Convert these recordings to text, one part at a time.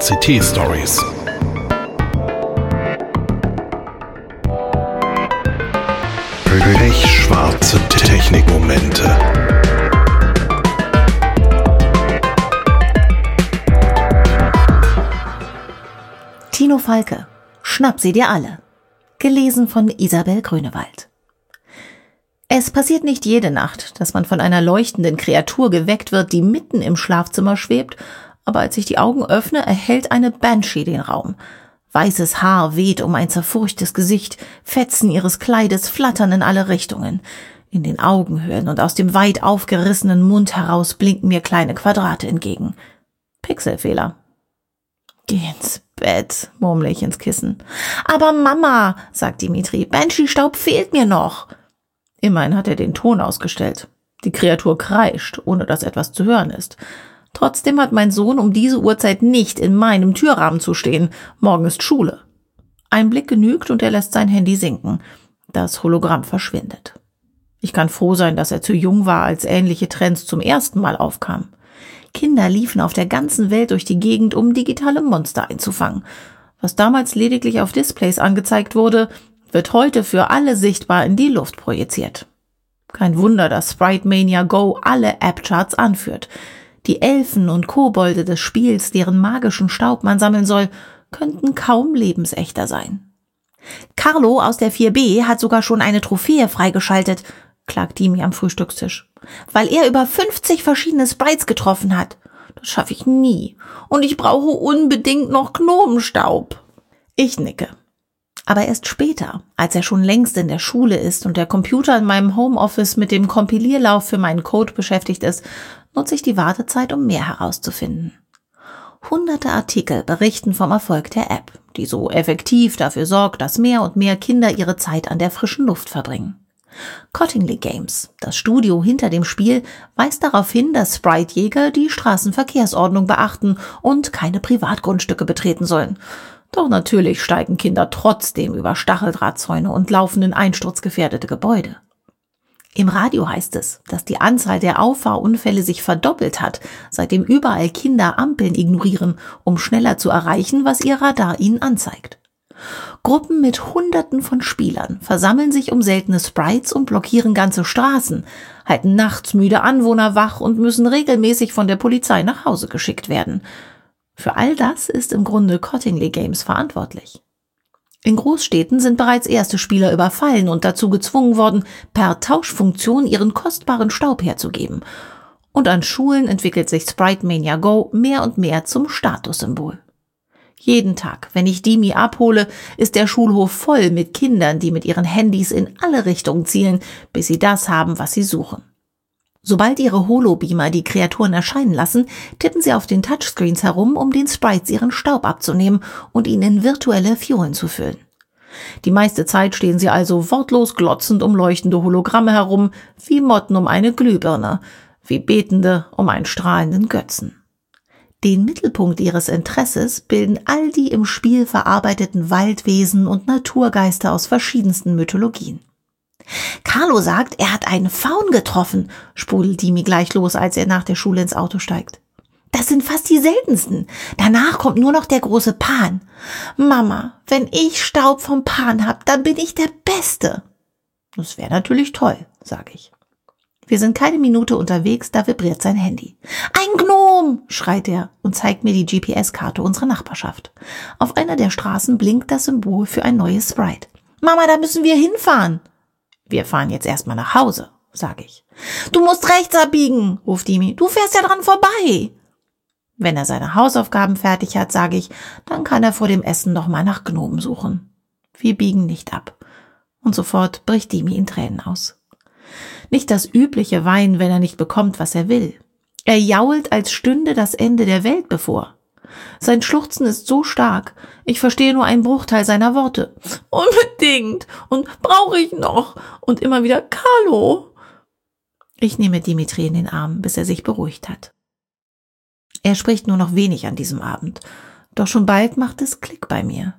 VCT Stories. Pechschwarze Technikmomente. Tino Falke. Schnapp sie dir alle. Gelesen von Isabel Grünewald. Es passiert nicht jede Nacht, dass man von einer leuchtenden Kreatur geweckt wird, die mitten im Schlafzimmer schwebt, aber als ich die Augen öffne, erhält eine Banshee den Raum. Weißes Haar weht um ein zerfurchtes Gesicht, Fetzen ihres Kleides flattern in alle Richtungen. In den Augenhöhlen und aus dem weit aufgerissenen Mund heraus blinken mir kleine Quadrate entgegen. Pixelfehler. Geh ins Bett, murmle ich ins Kissen. Aber Mama, sagt Dimitri, Banshee-Staub fehlt mir noch. Immerhin hat er den Ton ausgestellt. Die Kreatur kreischt, ohne dass etwas zu hören ist. Trotzdem hat mein Sohn um diese Uhrzeit nicht in meinem Türrahmen zu stehen. Morgen ist Schule. Ein Blick genügt und er lässt sein Handy sinken. Das Hologramm verschwindet. Ich kann froh sein, dass er zu jung war, als ähnliche Trends zum ersten Mal aufkamen. Kinder liefen auf der ganzen Welt durch die Gegend, um digitale Monster einzufangen. Was damals lediglich auf Displays angezeigt wurde, wird heute für alle sichtbar in die Luft projiziert. Kein Wunder, dass Sprite Mania Go alle App-Charts anführt. Die Elfen und Kobolde des Spiels, deren magischen Staub man sammeln soll, könnten kaum lebensechter sein. Carlo aus der 4b hat sogar schon eine Trophäe freigeschaltet, klagt Dimi am Frühstückstisch, weil er über 50 verschiedene Sprites getroffen hat. Das schaffe ich nie. Und ich brauche unbedingt noch Gnomenstaub. Ich nicke. Aber erst später, als er schon längst in der Schule ist und der Computer in meinem Homeoffice mit dem Kompilierlauf für meinen Code beschäftigt ist, nutze ich die Wartezeit, um mehr herauszufinden. Hunderte Artikel berichten vom Erfolg der App, die so effektiv dafür sorgt, dass mehr und mehr Kinder ihre Zeit an der frischen Luft verbringen. Cottingley Games, das Studio hinter dem Spiel, weist darauf hin, dass Sprite-Jäger die Straßenverkehrsordnung beachten und keine Privatgrundstücke betreten sollen. Doch natürlich steigen Kinder trotzdem über Stacheldrahtzäune und laufen in einsturzgefährdete Gebäude. Im Radio heißt es, dass die Anzahl der Auffahrunfälle sich verdoppelt hat, seitdem überall Kinder Ampeln ignorieren, um schneller zu erreichen, was ihr Radar ihnen anzeigt. Gruppen mit Hunderten von Spielern versammeln sich um seltene Sprites und blockieren ganze Straßen, halten nachts müde Anwohner wach und müssen regelmäßig von der Polizei nach Hause geschickt werden. Für all das ist im Grunde Cottingley Games verantwortlich. In Großstädten sind bereits erste Spieler überfallen und dazu gezwungen worden, per Tauschfunktion ihren kostbaren Staub herzugeben. Und an Schulen entwickelt sich Sprite Mania Go mehr und mehr zum Statussymbol. Jeden Tag, wenn ich Dimi abhole, ist der Schulhof voll mit Kindern, die mit ihren Handys in alle Richtungen zielen, bis sie das haben, was sie suchen. Sobald ihre Holobeamer die Kreaturen erscheinen lassen, tippen sie auf den Touchscreens herum, um den Sprites ihren Staub abzunehmen und ihn in virtuelle Fiolen zu füllen. Die meiste Zeit stehen sie also wortlos glotzend um leuchtende Hologramme herum, wie Motten um eine Glühbirne, wie Betende um einen strahlenden Götzen. Den Mittelpunkt ihres Interesses bilden all die im Spiel verarbeiteten Waldwesen und Naturgeister aus verschiedensten Mythologien. Carlo sagt, er hat einen Faun getroffen, sprudelt Dimi gleich los, als er nach der Schule ins Auto steigt. Das sind fast die seltensten. Danach kommt nur noch der große Pan. Mama, wenn ich Staub vom Pan hab, dann bin ich der Beste. Das wäre natürlich toll, sage ich. Wir sind keine Minute unterwegs, da vibriert sein Handy. Ein Gnom, schreit er und zeigt mir die GPS-Karte unserer Nachbarschaft. Auf einer der Straßen blinkt das Symbol für ein neues Sprite. Mama, da müssen wir hinfahren. Wir fahren jetzt erstmal nach Hause, sage ich. Du musst rechts abbiegen, ruft Dimi. Du fährst ja dran vorbei. Wenn er seine Hausaufgaben fertig hat, sage ich, dann kann er vor dem Essen noch mal nach Gnomen suchen. Wir biegen nicht ab. Und sofort bricht Dimi in Tränen aus. Nicht das übliche Weinen, wenn er nicht bekommt, was er will. Er jault, als stünde das Ende der Welt bevor. Sein Schluchzen ist so stark, ich verstehe nur einen Bruchteil seiner Worte. Unbedingt. Und brauche ich noch. Und immer wieder Carlo. Ich nehme Dimitri in den Arm, bis er sich beruhigt hat. Er spricht nur noch wenig an diesem Abend, doch schon bald macht es Klick bei mir.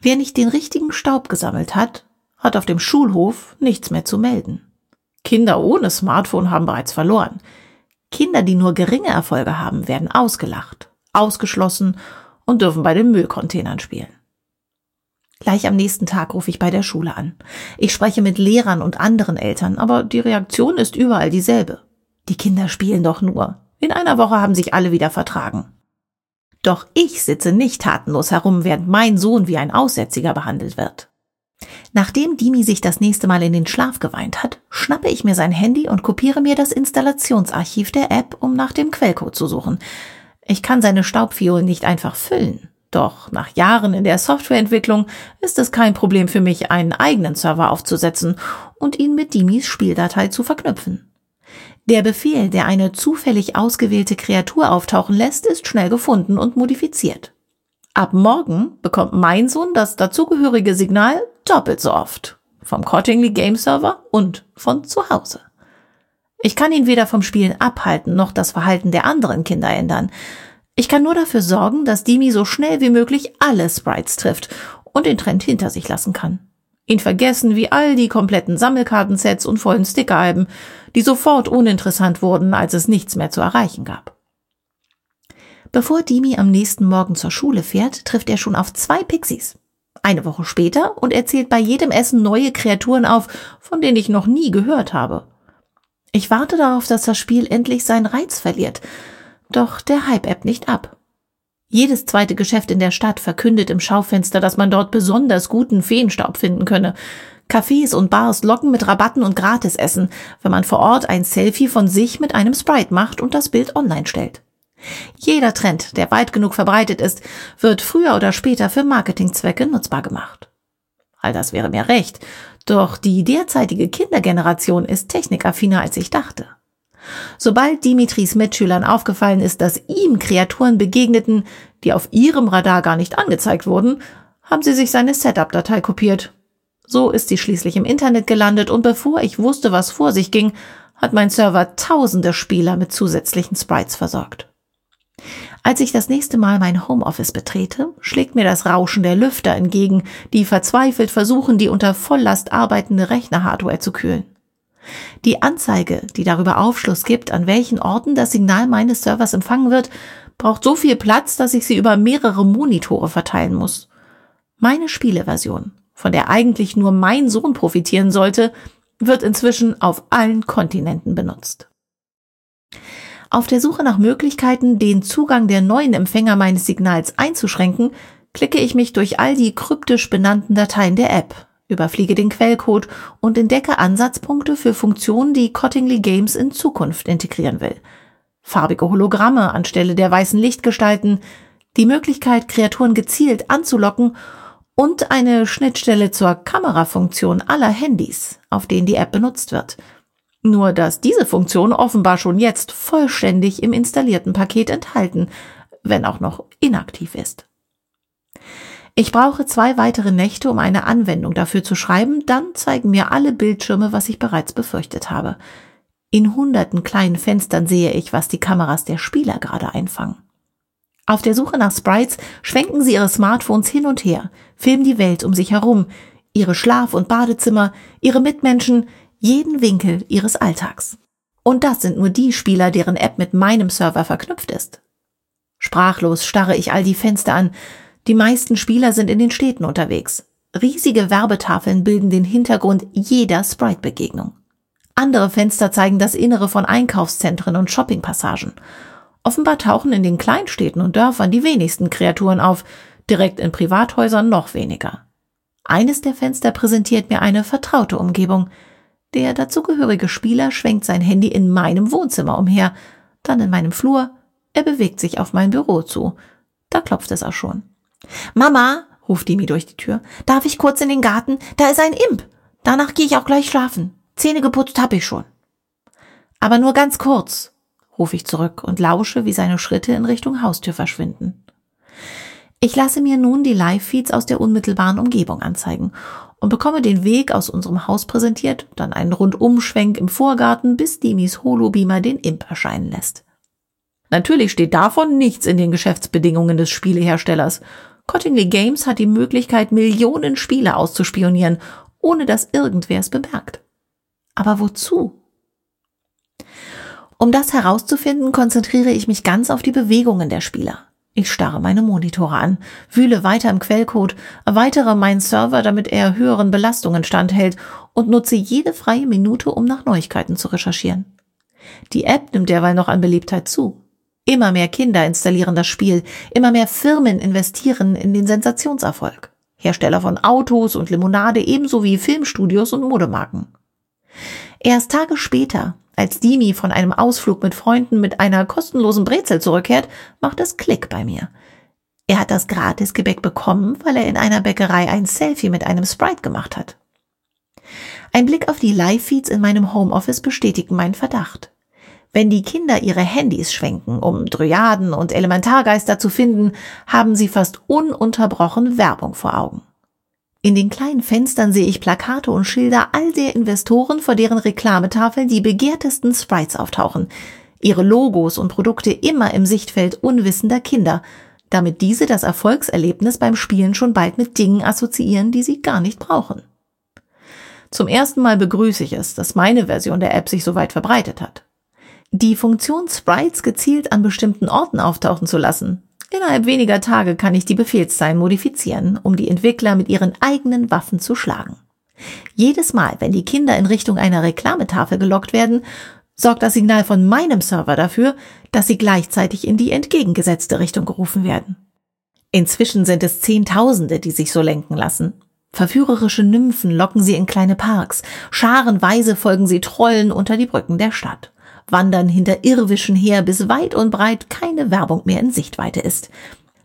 Wer nicht den richtigen Staub gesammelt hat, hat auf dem Schulhof nichts mehr zu melden. Kinder ohne Smartphone haben bereits verloren. Kinder, die nur geringe Erfolge haben, werden ausgelacht ausgeschlossen und dürfen bei den Müllcontainern spielen. Gleich am nächsten Tag rufe ich bei der Schule an. Ich spreche mit Lehrern und anderen Eltern, aber die Reaktion ist überall dieselbe. Die Kinder spielen doch nur. In einer Woche haben sich alle wieder vertragen. Doch ich sitze nicht tatenlos herum, während mein Sohn wie ein Aussätziger behandelt wird. Nachdem Dimi sich das nächste Mal in den Schlaf geweint hat, schnappe ich mir sein Handy und kopiere mir das Installationsarchiv der App, um nach dem Quellcode zu suchen. Ich kann seine Staubfiolen nicht einfach füllen. Doch nach Jahren in der Softwareentwicklung ist es kein Problem für mich, einen eigenen Server aufzusetzen und ihn mit Dimis Spieldatei zu verknüpfen. Der Befehl, der eine zufällig ausgewählte Kreatur auftauchen lässt, ist schnell gefunden und modifiziert. Ab morgen bekommt mein Sohn das dazugehörige Signal doppelt so oft. Vom Cottingley Game Server und von zu Hause. Ich kann ihn weder vom Spielen abhalten noch das Verhalten der anderen Kinder ändern. Ich kann nur dafür sorgen, dass Dimi so schnell wie möglich alle Sprites trifft und den Trend hinter sich lassen kann. Ihn vergessen wie all die kompletten Sammelkartensets und vollen Stickeralben, die sofort uninteressant wurden, als es nichts mehr zu erreichen gab. Bevor Dimi am nächsten Morgen zur Schule fährt, trifft er schon auf zwei Pixies. Eine Woche später und er zählt bei jedem Essen neue Kreaturen auf, von denen ich noch nie gehört habe. Ich warte darauf, dass das Spiel endlich seinen Reiz verliert, doch der Hype ebbt nicht ab. Jedes zweite Geschäft in der Stadt verkündet im Schaufenster, dass man dort besonders guten Feenstaub finden könne. Cafés und Bars locken mit Rabatten und Gratisessen, wenn man vor Ort ein Selfie von sich mit einem Sprite macht und das Bild online stellt. Jeder Trend, der weit genug verbreitet ist, wird früher oder später für Marketingzwecke nutzbar gemacht. All das wäre mir recht, doch die derzeitige Kindergeneration ist technikaffiner als ich dachte. Sobald Dimitris Mitschülern aufgefallen ist, dass ihm Kreaturen begegneten, die auf ihrem Radar gar nicht angezeigt wurden, haben sie sich seine Setup-Datei kopiert. So ist sie schließlich im Internet gelandet und bevor ich wusste, was vor sich ging, hat mein Server tausende Spieler mit zusätzlichen Sprites versorgt. Als ich das nächste Mal mein Homeoffice betrete, schlägt mir das Rauschen der Lüfter entgegen, die verzweifelt versuchen, die unter Volllast arbeitende Rechnerhardware zu kühlen. Die Anzeige, die darüber Aufschluss gibt, an welchen Orten das Signal meines Servers empfangen wird, braucht so viel Platz, dass ich sie über mehrere Monitore verteilen muss. Meine Spieleversion, von der eigentlich nur mein Sohn profitieren sollte, wird inzwischen auf allen Kontinenten benutzt. Auf der Suche nach Möglichkeiten, den Zugang der neuen Empfänger meines Signals einzuschränken, klicke ich mich durch all die kryptisch benannten Dateien der App, überfliege den Quellcode und entdecke Ansatzpunkte für Funktionen, die Cottingley Games in Zukunft integrieren will. Farbige Hologramme anstelle der weißen Lichtgestalten, die Möglichkeit, Kreaturen gezielt anzulocken und eine Schnittstelle zur Kamerafunktion aller Handys, auf denen die App benutzt wird. Nur dass diese Funktion offenbar schon jetzt vollständig im installierten Paket enthalten, wenn auch noch inaktiv ist. Ich brauche zwei weitere Nächte, um eine Anwendung dafür zu schreiben, dann zeigen mir alle Bildschirme, was ich bereits befürchtet habe. In hunderten kleinen Fenstern sehe ich, was die Kameras der Spieler gerade einfangen. Auf der Suche nach Sprites schwenken sie ihre Smartphones hin und her, filmen die Welt um sich herum, ihre Schlaf- und Badezimmer, ihre Mitmenschen, jeden Winkel ihres Alltags. Und das sind nur die Spieler, deren App mit meinem Server verknüpft ist. Sprachlos starre ich all die Fenster an, die meisten Spieler sind in den Städten unterwegs. Riesige Werbetafeln bilden den Hintergrund jeder Sprite-Begegnung. Andere Fenster zeigen das Innere von Einkaufszentren und Shoppingpassagen. Offenbar tauchen in den Kleinstädten und Dörfern die wenigsten Kreaturen auf, direkt in Privathäusern noch weniger. Eines der Fenster präsentiert mir eine vertraute Umgebung. Der dazugehörige Spieler schwenkt sein Handy in meinem Wohnzimmer umher, dann in meinem Flur, er bewegt sich auf mein Büro zu. Da klopft es auch schon. Mama, ruft Dimi durch die Tür, darf ich kurz in den Garten? Da ist ein Imp. Danach gehe ich auch gleich schlafen. Zähne geputzt hab ich schon. Aber nur ganz kurz, rufe ich zurück und lausche, wie seine Schritte in Richtung Haustür verschwinden. Ich lasse mir nun die Live-Feeds aus der unmittelbaren Umgebung anzeigen und bekomme den Weg aus unserem Haus präsentiert, dann einen Rundumschwenk im Vorgarten, bis Dimis Holobeamer den Imp erscheinen lässt. Natürlich steht davon nichts in den Geschäftsbedingungen des Spieleherstellers Cottingley Games hat die Möglichkeit, Millionen Spiele auszuspionieren, ohne dass irgendwer es bemerkt. Aber wozu? Um das herauszufinden, konzentriere ich mich ganz auf die Bewegungen der Spieler. Ich starre meine Monitore an, wühle weiter im Quellcode, erweitere meinen Server, damit er höheren Belastungen standhält und nutze jede freie Minute, um nach Neuigkeiten zu recherchieren. Die App nimmt derweil noch an Beliebtheit zu. Immer mehr Kinder installieren das Spiel, immer mehr Firmen investieren in den Sensationserfolg. Hersteller von Autos und Limonade ebenso wie Filmstudios und Modemarken. Erst Tage später, als Dimi von einem Ausflug mit Freunden mit einer kostenlosen Brezel zurückkehrt, macht es Klick bei mir. Er hat das Gratisgebäck bekommen, weil er in einer Bäckerei ein Selfie mit einem Sprite gemacht hat. Ein Blick auf die Live-Feeds in meinem Homeoffice bestätigt meinen Verdacht. Wenn die Kinder ihre Handys schwenken, um Dryaden und Elementargeister zu finden, haben sie fast ununterbrochen Werbung vor Augen. In den kleinen Fenstern sehe ich Plakate und Schilder all der Investoren, vor deren Reklametafeln die begehrtesten Sprites auftauchen, ihre Logos und Produkte immer im Sichtfeld unwissender Kinder, damit diese das Erfolgserlebnis beim Spielen schon bald mit Dingen assoziieren, die sie gar nicht brauchen. Zum ersten Mal begrüße ich es, dass meine Version der App sich so weit verbreitet hat. Die Funktion Sprites gezielt an bestimmten Orten auftauchen zu lassen, Innerhalb weniger Tage kann ich die Befehlszeilen modifizieren, um die Entwickler mit ihren eigenen Waffen zu schlagen. Jedes Mal, wenn die Kinder in Richtung einer Reklametafel gelockt werden, sorgt das Signal von meinem Server dafür, dass sie gleichzeitig in die entgegengesetzte Richtung gerufen werden. Inzwischen sind es Zehntausende, die sich so lenken lassen. Verführerische Nymphen locken sie in kleine Parks, scharenweise folgen sie Trollen unter die Brücken der Stadt wandern hinter Irrwischen her, bis weit und breit keine Werbung mehr in Sichtweite ist.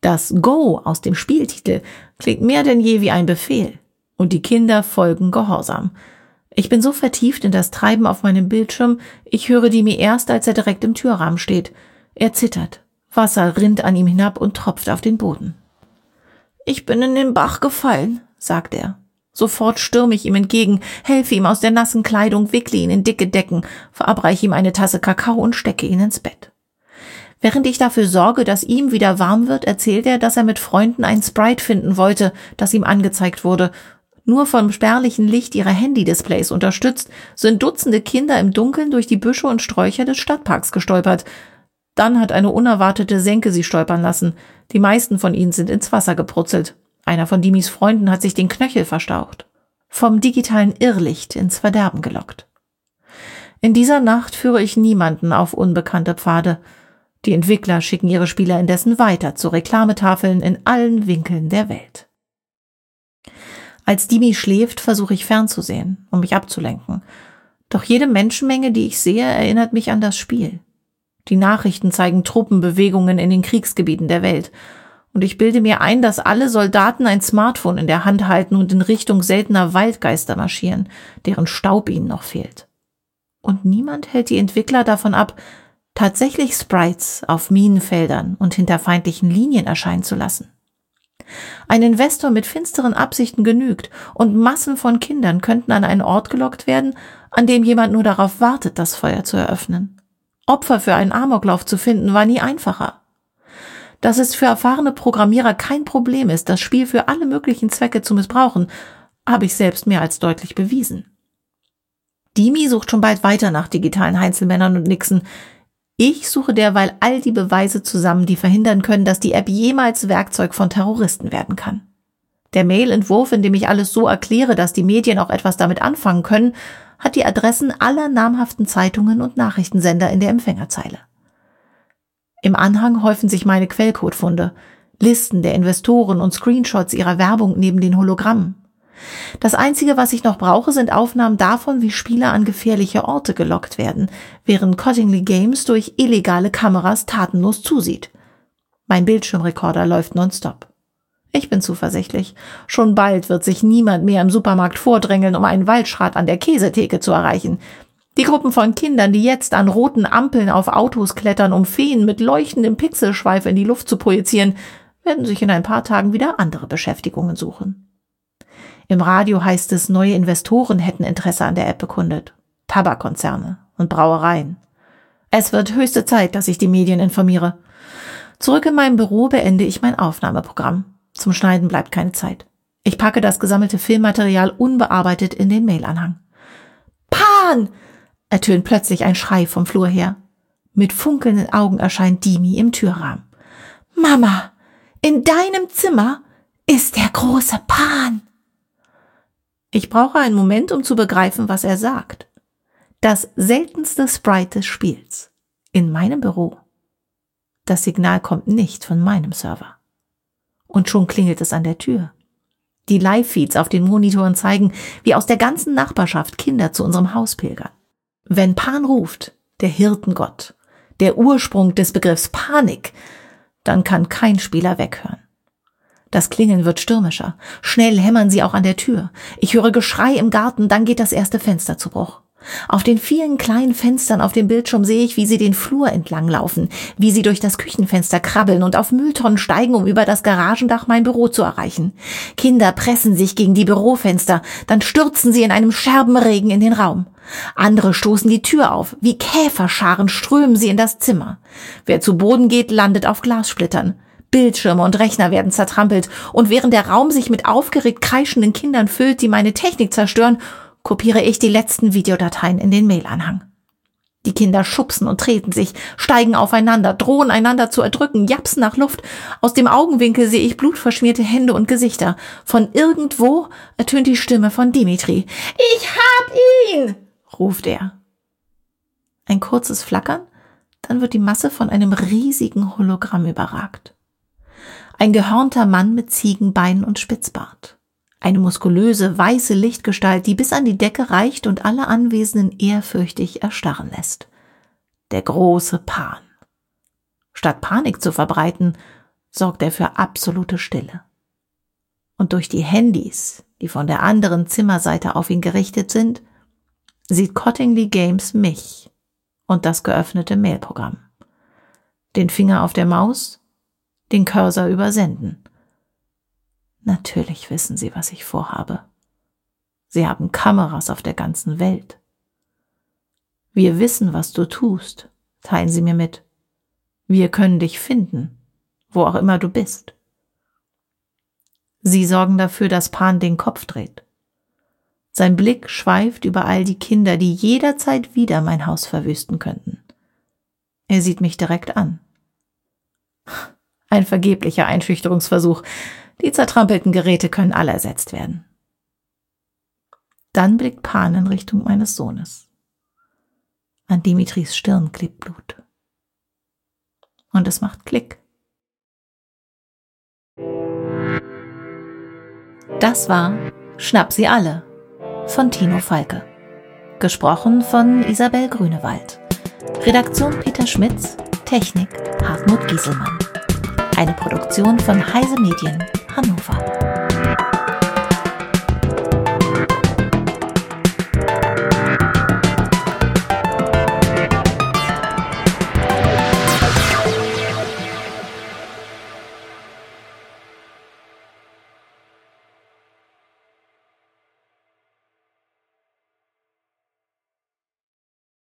Das Go aus dem Spieltitel klingt mehr denn je wie ein Befehl. Und die Kinder folgen gehorsam. Ich bin so vertieft in das Treiben auf meinem Bildschirm, ich höre die mir erst, als er direkt im Türrahmen steht. Er zittert. Wasser rinnt an ihm hinab und tropft auf den Boden. Ich bin in den Bach gefallen, sagt er. Sofort stürme ich ihm entgegen, helfe ihm aus der nassen Kleidung, wickle ihn in dicke Decken, verabreiche ihm eine Tasse Kakao und stecke ihn ins Bett. Während ich dafür sorge, dass ihm wieder warm wird, erzählt er, dass er mit Freunden ein Sprite finden wollte, das ihm angezeigt wurde. Nur vom spärlichen Licht ihrer Handy-Displays unterstützt, sind Dutzende Kinder im Dunkeln durch die Büsche und Sträucher des Stadtparks gestolpert. Dann hat eine unerwartete Senke sie stolpern lassen. Die meisten von ihnen sind ins Wasser gebrutzelt. Einer von Dimis Freunden hat sich den Knöchel verstaucht, vom digitalen Irrlicht ins Verderben gelockt. In dieser Nacht führe ich niemanden auf unbekannte Pfade. Die Entwickler schicken ihre Spieler indessen weiter zu Reklametafeln in allen Winkeln der Welt. Als Dimi schläft, versuche ich fernzusehen, um mich abzulenken. Doch jede Menschenmenge, die ich sehe, erinnert mich an das Spiel. Die Nachrichten zeigen Truppenbewegungen in den Kriegsgebieten der Welt und ich bilde mir ein, dass alle Soldaten ein Smartphone in der Hand halten und in Richtung seltener Waldgeister marschieren, deren Staub ihnen noch fehlt. Und niemand hält die Entwickler davon ab, tatsächlich Sprites auf Minenfeldern und hinter feindlichen Linien erscheinen zu lassen. Ein Investor mit finsteren Absichten genügt und Massen von Kindern könnten an einen Ort gelockt werden, an dem jemand nur darauf wartet, das Feuer zu eröffnen. Opfer für einen Amoklauf zu finden war nie einfacher. Dass es für erfahrene Programmierer kein Problem ist, das Spiel für alle möglichen Zwecke zu missbrauchen, habe ich selbst mehr als deutlich bewiesen. Dimi sucht schon bald weiter nach digitalen Heinzelmännern und Nixen. Ich suche derweil all die Beweise zusammen, die verhindern können, dass die App jemals Werkzeug von Terroristen werden kann. Der Mailentwurf, in dem ich alles so erkläre, dass die Medien auch etwas damit anfangen können, hat die Adressen aller namhaften Zeitungen und Nachrichtensender in der Empfängerzeile. Im Anhang häufen sich meine Quellcodefunde, Listen der Investoren und Screenshots ihrer Werbung neben den Hologrammen. Das Einzige, was ich noch brauche, sind Aufnahmen davon, wie Spieler an gefährliche Orte gelockt werden, während Cottingley Games durch illegale Kameras tatenlos zusieht. Mein Bildschirmrekorder läuft nonstop. Ich bin zuversichtlich. Schon bald wird sich niemand mehr im Supermarkt vordrängeln, um einen Waldschrat an der Käsetheke zu erreichen. Die Gruppen von Kindern, die jetzt an roten Ampeln auf Autos klettern, um Feen mit leuchtendem Pixelschweif in die Luft zu projizieren, werden sich in ein paar Tagen wieder andere Beschäftigungen suchen. Im Radio heißt es, neue Investoren hätten Interesse an der App bekundet. Tabakkonzerne und Brauereien. Es wird höchste Zeit, dass ich die Medien informiere. Zurück in meinem Büro beende ich mein Aufnahmeprogramm. Zum Schneiden bleibt keine Zeit. Ich packe das gesammelte Filmmaterial unbearbeitet in den Mailanhang. Pan! Ertönt plötzlich ein Schrei vom Flur her. Mit funkelnden Augen erscheint Dimi im Türrahmen. Mama, in deinem Zimmer ist der große Pan. Ich brauche einen Moment, um zu begreifen, was er sagt. Das seltenste Sprite des Spiels. In meinem Büro. Das Signal kommt nicht von meinem Server. Und schon klingelt es an der Tür. Die Live-Feeds auf den Monitoren zeigen, wie aus der ganzen Nachbarschaft Kinder zu unserem Haus pilgern. Wenn Pan ruft, der Hirtengott, der Ursprung des Begriffs Panik, dann kann kein Spieler weghören. Das Klingeln wird stürmischer. Schnell hämmern sie auch an der Tür. Ich höre Geschrei im Garten, dann geht das erste Fenster zu Bruch. Auf den vielen kleinen Fenstern auf dem Bildschirm sehe ich, wie sie den Flur entlang laufen, wie sie durch das Küchenfenster krabbeln und auf Mülltonnen steigen, um über das Garagendach mein Büro zu erreichen. Kinder pressen sich gegen die Bürofenster, dann stürzen sie in einem Scherbenregen in den Raum. Andere stoßen die Tür auf, wie Käferscharen strömen sie in das Zimmer. Wer zu Boden geht, landet auf Glassplittern. Bildschirme und Rechner werden zertrampelt, und während der Raum sich mit aufgeregt kreischenden Kindern füllt, die meine Technik zerstören, kopiere ich die letzten Videodateien in den Mailanhang. Die Kinder schubsen und treten sich, steigen aufeinander, drohen einander zu erdrücken, japsen nach Luft. Aus dem Augenwinkel sehe ich blutverschmierte Hände und Gesichter. Von irgendwo ertönt die Stimme von Dimitri. Ich hab ihn! ruft er. Ein kurzes Flackern, dann wird die Masse von einem riesigen Hologramm überragt. Ein gehörnter Mann mit Ziegenbeinen und Spitzbart. Eine muskulöse, weiße Lichtgestalt, die bis an die Decke reicht und alle Anwesenden ehrfürchtig erstarren lässt. Der große Pan. Statt Panik zu verbreiten, sorgt er für absolute Stille. Und durch die Handys, die von der anderen Zimmerseite auf ihn gerichtet sind, sieht Cottingley Games mich und das geöffnete Mailprogramm. Den Finger auf der Maus, den Cursor übersenden. Natürlich wissen sie, was ich vorhabe. Sie haben Kameras auf der ganzen Welt. Wir wissen, was du tust, teilen sie mir mit. Wir können dich finden, wo auch immer du bist. Sie sorgen dafür, dass Pan den Kopf dreht. Sein Blick schweift über all die Kinder, die jederzeit wieder mein Haus verwüsten könnten. Er sieht mich direkt an. Ein vergeblicher Einschüchterungsversuch. Die zertrampelten Geräte können alle ersetzt werden. Dann blickt Pan in Richtung meines Sohnes. An Dimitris Stirn klebt Blut. Und es macht Klick. Das war Schnapp sie alle von Tino Falke. Gesprochen von Isabel Grünewald. Redaktion Peter Schmitz. Technik Hartmut Gieselmann. Eine Produktion von Heise Medien 他能发。